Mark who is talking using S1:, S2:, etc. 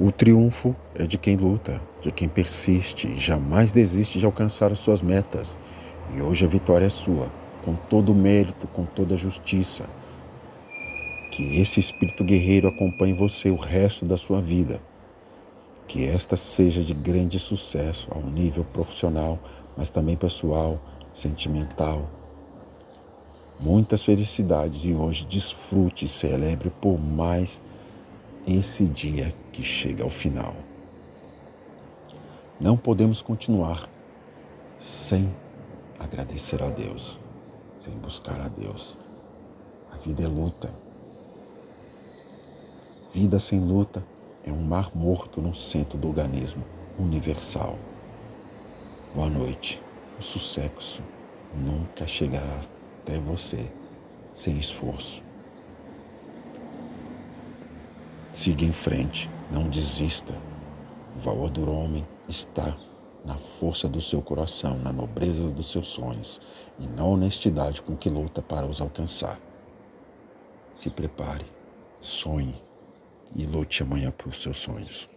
S1: O triunfo é de quem luta, de quem persiste jamais desiste de alcançar as suas metas. E hoje a vitória é sua, com todo o mérito, com toda a justiça. Que esse espírito guerreiro acompanhe você o resto da sua vida. Que esta seja de grande sucesso ao nível profissional, mas também pessoal, sentimental. Muitas felicidades e hoje desfrute e celebre por mais esse dia que chega ao final. Não podemos continuar sem agradecer a Deus, sem buscar a Deus. A vida é luta. Vida sem luta é um mar morto no centro do organismo universal. Boa noite. O sucesso nunca chegará até você sem esforço. Siga em frente, não desista. O valor do homem está na força do seu coração, na nobreza dos seus sonhos e na honestidade com que luta para os alcançar. Se prepare, sonhe e lute amanhã por seus sonhos.